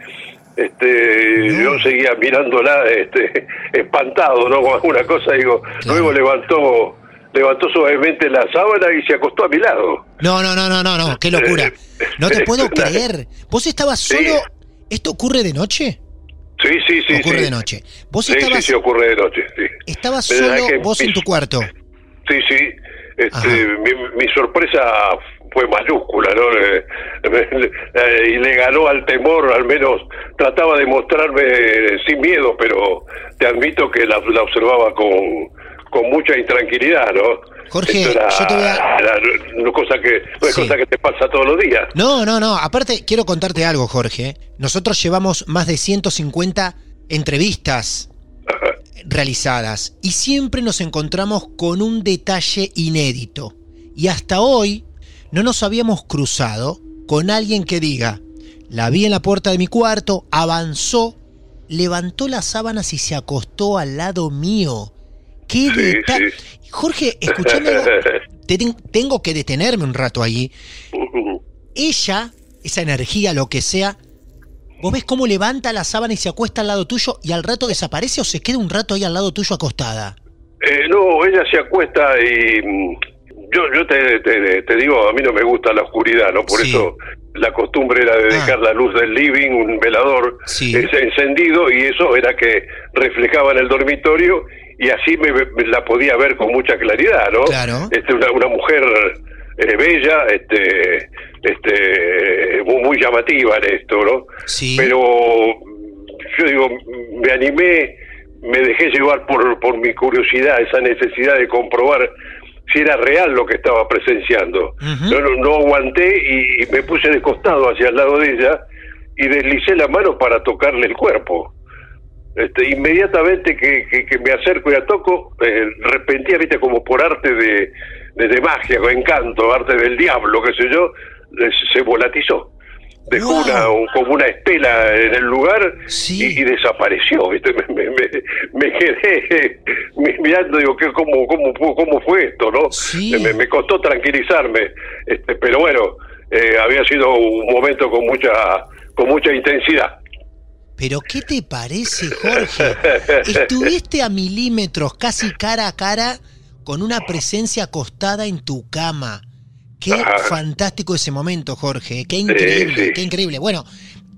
Este, yo seguía mirándola, este, espantado, ¿no? Con alguna cosa, digo, luego levantó, levantó suavemente la sábana y se acostó a mi lado. No, no, no, no, no, no, qué locura. No te puedo creer. ¿Vos estabas solo? ¿Esto ocurre de noche? Sí, sí, sí. Ocurre de noche. ¿Vos sí, estabas, sí, sí, ocurre de noche, sí. ¿Estabas solo vos en tu cuarto? Sí, sí. Este, mi, mi, sorpresa fue mayúscula, ¿no? Eh, y le ganó al temor, al menos trataba de mostrarme sin miedo, pero te admito que la, observaba con, con mucha intranquilidad, ¿no? Jorge, yo te voy a... cosa que, no es cosa que te pasa todos los días. No, no, no. Aparte, quiero contarte algo, Jorge. Nosotros llevamos más de 150 entrevistas realizadas y siempre nos encontramos con un detalle inédito. Y hasta hoy no nos habíamos cruzado con alguien que diga, la vi en la puerta de mi cuarto, avanzó, levantó las sábanas y se acostó al lado mío. ¡Qué detalle! Jorge, escúchame tengo que detenerme un rato ahí. Ella, esa energía, lo que sea, ¿vos ves cómo levanta la sábana y se acuesta al lado tuyo y al rato desaparece o se queda un rato ahí al lado tuyo acostada? Eh, no, ella se acuesta y mm, yo, yo te, te, digo, a mí no me gusta la oscuridad, ¿no? Por eso la costumbre era de ah. dejar la luz del living, un velador encendido, y eso era que reflejaba en el dormitorio y así me, la podía ver con mucha claridad, ¿no? Claro. Este, una, una mujer eh, bella, este, este, muy, muy, llamativa en esto, ¿no? Sí. Pero yo digo, me animé, me dejé llevar por, por mi curiosidad, esa necesidad de comprobar si era real lo que estaba presenciando. no, no, aguanté y, me puse de costado hacia el lado de ella y deslicé la mano para tocarle el cuerpo. Este, inmediatamente que, que, me acerco y la toco, eh, repentinamente como por arte de, de, magia o encanto, arte del diablo, qué sé yo, se volatizó dejó una, como una estela en el lugar y, desapareció. ¿viste? Me, me, me, quedé mirando, digo, ¿qué, cómo, cómo, ¿cómo fue esto? no me, costó tranquilizarme, este, pero bueno, eh, había sido un momento con mucha, con mucha intensidad. Pero ¿qué te parece, Jorge? Estuviste a milímetros, casi cara a cara, con una presencia acostada en tu cama. Qué fantástico ese momento, Jorge. Qué increíble, qué increíble. Bueno,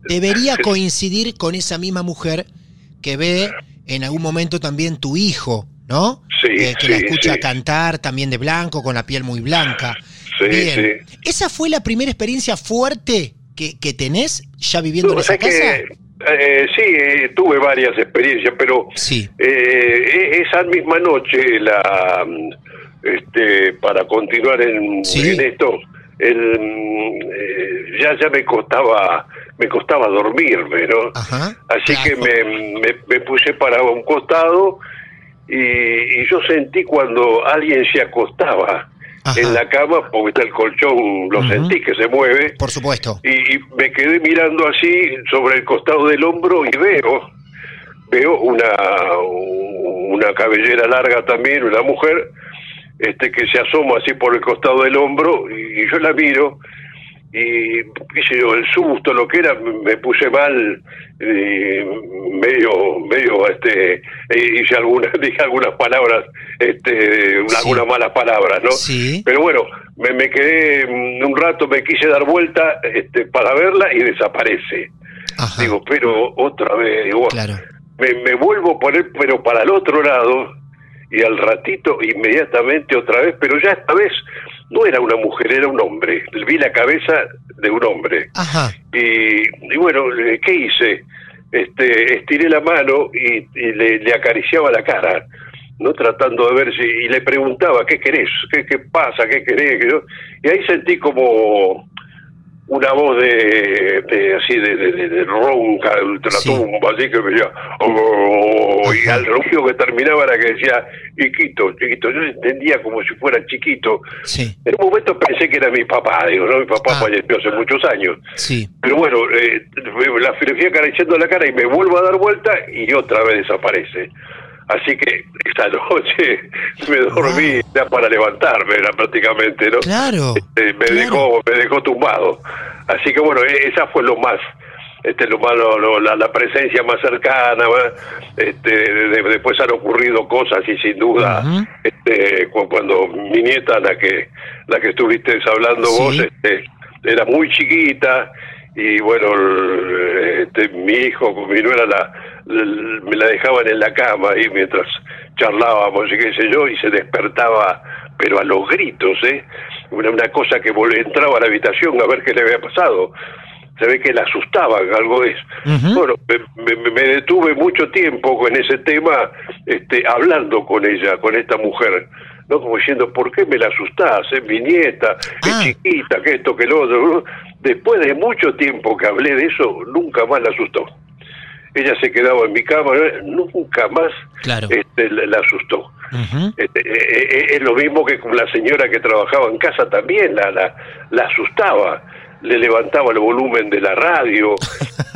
debería coincidir con esa misma mujer que ve en algún momento también tu hijo, ¿no? Sí. Eh, que la escucha cantar también de blanco, con la piel muy blanca. Bien. ¿Esa fue la primera experiencia fuerte que, que tenés ya viviendo en esa casa? Eh, sí, eh, tuve varias experiencias, pero sí. eh, esa misma noche, la, este, para continuar en, en esto, el, eh, ya ya me costaba me costaba dormirme, ¿no? Así que me, me, puse para un costado y, y, yo sentí cuando alguien se acostaba en la cama, porque está el colchón, lo sentí que se mueve. Por supuesto. Y, me quedé mirando así sobre el costado del hombro y veo, veo una, una cabellera larga también, una mujer, este que se asoma así por el costado del hombro y yo la miro y qué sé yo, el susto, lo que era, me puse mal, medio, medio, este, e hice algunas, dije algunas palabras, este, algunas malas palabras, ¿no? Sí. Pero bueno, me, me quedé un rato, me quise dar vuelta, este, para verla y desaparece. Digo, pero otra vez, digo, me, me vuelvo a poner, pero para el otro lado, y al ratito, inmediatamente otra vez, pero ya esta vez no era una mujer, era un hombre. Vi la cabeza de un hombre. Y, bueno, ¿qué hice? Este, estiré la mano y, le, acariciaba la cara, no tratando de ver si y le preguntaba qué querés, qué, qué pasa, qué querés, y ahí sentí como una voz de, así de, de, ronca, de ultratumba, así que me decía, oh", y al ronquido que terminaba era que decía, chiquito, chiquito, yo entendía como si fuera chiquito. En un momento pensé que era mi papá, digo, no, mi papá ah. falleció hace muchos años. Sí. Pero bueno, eh, la fui acariciando la cara y me vuelvo a dar vuelta y otra vez desaparece. Así que esa noche me dormí ya para levantarme, era prácticamente, ¿no? Claro. Este, me dejó, me dejó tumbado. Así que bueno, e-, esa fue lo más, este, lo malo, la, presencia más cercana. Este, después han ocurrido cosas y sin duda, este, cuando mi nieta, la que, la que estuviste hablando vos, este, era muy chiquita y bueno, este, mi hijo, mi nuera la me la dejaban en la cama ahí mientras charlábamos y qué sé yo, y se despertaba, pero a los gritos, ¿eh? Una, una cosa que entraba a la habitación a ver qué le había pasado. Se ve que la asustaban, algo es. Bueno, me, detuve mucho tiempo con ese tema, este, hablando con ella, con esta mujer. ¿no? Como diciendo, ¿por qué me la asustás? Es mi nieta, es ah. chiquita, que esto, que lo otro. Después de mucho tiempo que hablé de eso, nunca más la asustó ella se quedaba en mi cama, nunca más este, la, asustó. Este, eh, eh, es lo mismo que con la señora que trabajaba en casa también, la, la, la asustaba. Le levantaba el volumen de la radio,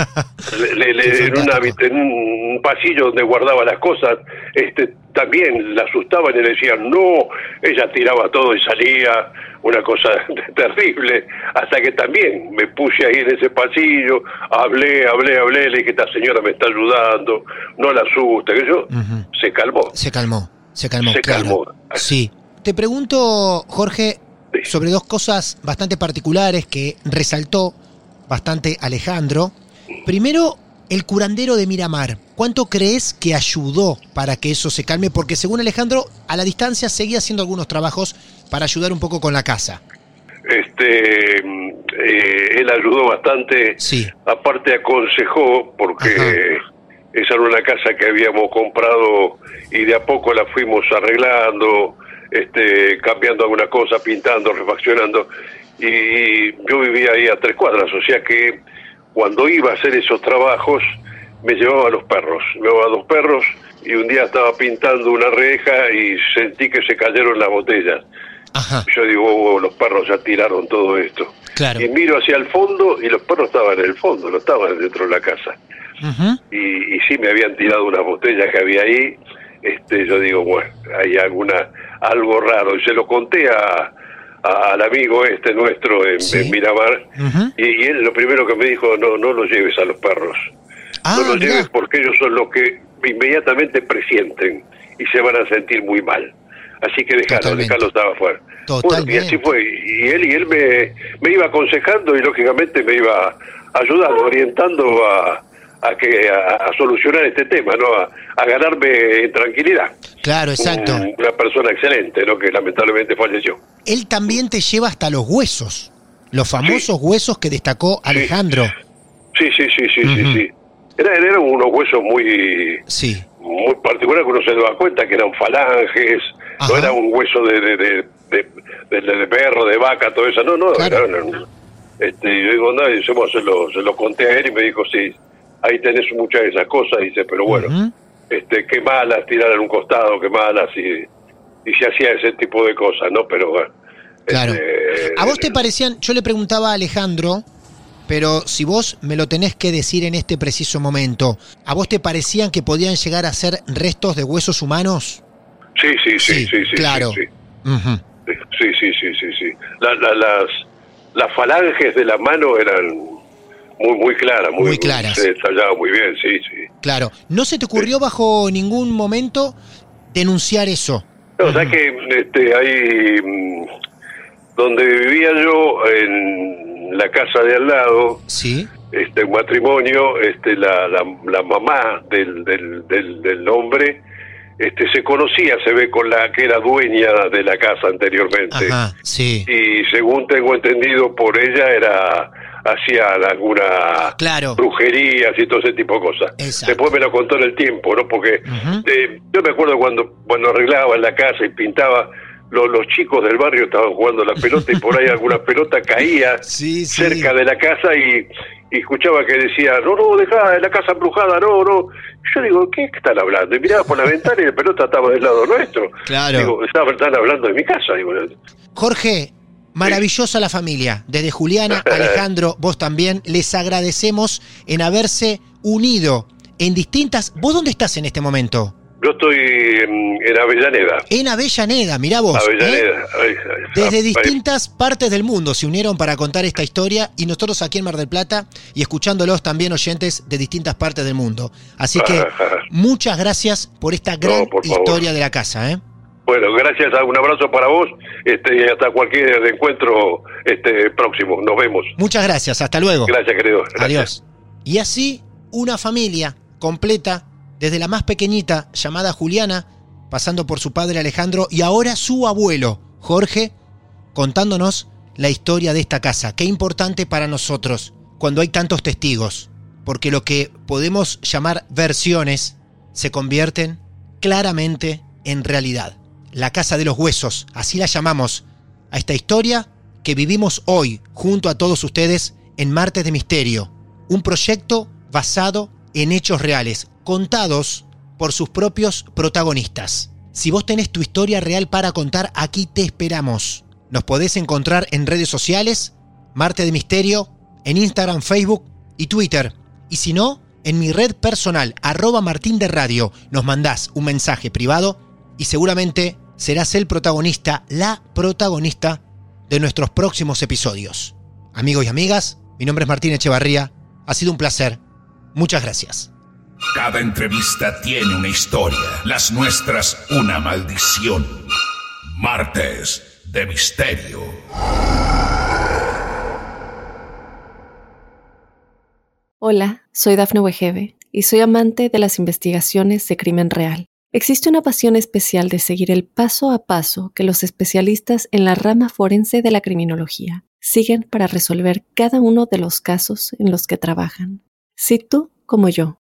le, en, una, en, un pasillo donde guardaba las cosas, este también la asustaban y le decían no, ella tiraba todo y salía, una cosa terrible, hasta que también me puse ahí en ese pasillo, hablé, hablé, hablé, le dije, esta señora me está ayudando, no la asusta, que yo, se calmó. Se calmó, se calmó. Se calmó. Sí. Te pregunto, Jorge, sobre dos cosas bastante particulares que resaltó bastante Alejandro. Primero, el curandero de Miramar. ¿Cuánto crees que ayudó para que eso se calme? Porque según Alejandro, a la distancia seguía haciendo algunos trabajos para ayudar un poco con la casa. Este, eh, él ayudó bastante. Sí. Aparte aconsejó porque esa era una casa que habíamos comprado y de a poco la fuimos arreglando, este, cambiando alguna cosa, pintando, refaccionando. Y yo vivía ahí a tres cuadras, o sea que cuando iba a hacer esos trabajos me llevaba a los perros, me llevaba a dos perros y un día estaba pintando una reja y sentí que se cayeron las botellas. Yo digo, oh, los perros ya tiraron todo esto. Y miro hacia el fondo y los perros estaban en el fondo, no estaban dentro de la casa. y, y sí me habían tirado unas botellas que había ahí. Este, yo digo, bueno, hay alguna algo raro. Y se lo conté a, al amigo este nuestro en, Miramar y, él lo primero que me dijo, no, no los lleves a los perros. Ah, no los lleves porque ellos son los que inmediatamente presienten y se van a sentir muy mal. Así que déjalo, déjalo estaba afuera. Bueno, y así fue. Y él y él me, me iba aconsejando y lógicamente me iba ayudando, orientando a, a que a, solucionar este tema, ¿no? A, ganarme tranquilidad. Claro, exacto. una persona excelente, ¿no? Que lamentablemente falleció. Él también te lleva hasta los huesos, los famosos huesos que destacó Alejandro. Sí, sí, sí, sí, sí, sí. eran, eran unos huesos muy, sí. muy particulares que uno se daba cuenta que eran falanges, no era un hueso de, de, de, de, perro, de vaca, todo eso, no, no, eran, este, y yo digo, no, y se, lo, se lo conté a él y me dijo, sí, ahí tenés muchas de esas cosas, dice, pero bueno, este, qué malas, tirar en un costado, qué malas, y, y se hacía ese tipo de cosas, ¿no? Pero bueno. Claro. Este, ¿A vos te parecían, yo le preguntaba a Alejandro, pero si vos me lo tenés que decir en este preciso momento, ¿a vos te parecían que podían llegar a ser restos de huesos humanos? Sí, sí, sí, sí, sí. claro. Sí, sí, sí, sí, sí, sí. las, las falanges de la mano eran muy muy claras, muy, muy claras. Se detallaba muy bien, sí, sí. Claro. ¿No se te ocurrió bajo ningún momento denunciar eso? No, o sea que este, hay mm, donde vivía yo en la casa de al lado. Sí. Este un matrimonio, este la, la, la mamá del, del, del, del hombre este se conocía, se ve, con la que era dueña de la casa anteriormente. Ajá, sí. Y según tengo entendido por ella era hacían alguna claro. brujerías y todo ese tipo de cosas. Después me lo contó en el tiempo, ¿no? Porque eh, yo me acuerdo cuando, cuando arreglaba en la casa y pintaba, los chicos del barrio estaban jugando la pelota y por ahí alguna pelota caía cerca de la casa y, escuchaba que decía, no, no, dejá la casa embrujada, no, no. Yo digo, ¿qué están hablando? Y miraba por la ventana y la pelota estaba del lado nuestro. Claro. Digo, están hablando de mi casa. Digo, Jorge, Maravillosa la familia. Desde Juliana, Alejandro, vos también, les agradecemos en haberse unido en distintas... ¿Vos dónde estás en este momento? Yo estoy en, Avellaneda. En Avellaneda, mirá vos. ¿eh? Avellaneda. Desde distintas partes del mundo se unieron para contar esta historia y nosotros aquí en Mar del Plata y escuchándolos también oyentes de distintas partes del mundo. Así que muchas gracias por esta gran historia de la casa. ¿eh? Bueno, gracias, un abrazo para vos este, y hasta cualquier encuentro este, próximo. Nos vemos. Muchas gracias, hasta luego. Gracias, querido. Adiós. Y así, una familia completa, desde la más pequeñita, llamada Juliana, pasando por su padre Alejandro y ahora su abuelo, Jorge, contándonos la historia de esta casa. Qué importante para nosotros cuando hay tantos testigos, porque lo que podemos llamar versiones se convierten claramente en realidad la Casa de los Huesos, así la llamamos, a esta historia que vivimos hoy junto a todos ustedes en Martes de Misterio, un proyecto basado en hechos reales, contados por sus propios protagonistas. Si vos tenés tu historia real para contar, aquí te esperamos. Nos podés encontrar en redes sociales, Marte de Misterio, en Instagram, Facebook y Twitter. Y si no, en mi red personal, arroba Martín de Radio, nos mandás un mensaje privado y seguramente serás el protagonista, la protagonista de nuestros próximos episodios. Amigos y amigas, mi nombre es Martín Echevarría, ha sido un placer. Muchas gracias. Cada entrevista tiene una historia, las nuestras una maldición. Martes de Misterio. Hola, soy Dafne Wegebe y soy amante de las investigaciones de crimen real. Existe una pasión especial de seguir el paso a paso que los especialistas en la rama forense de la criminología siguen para resolver cada uno de los casos en los que trabajan. Si tú, como yo,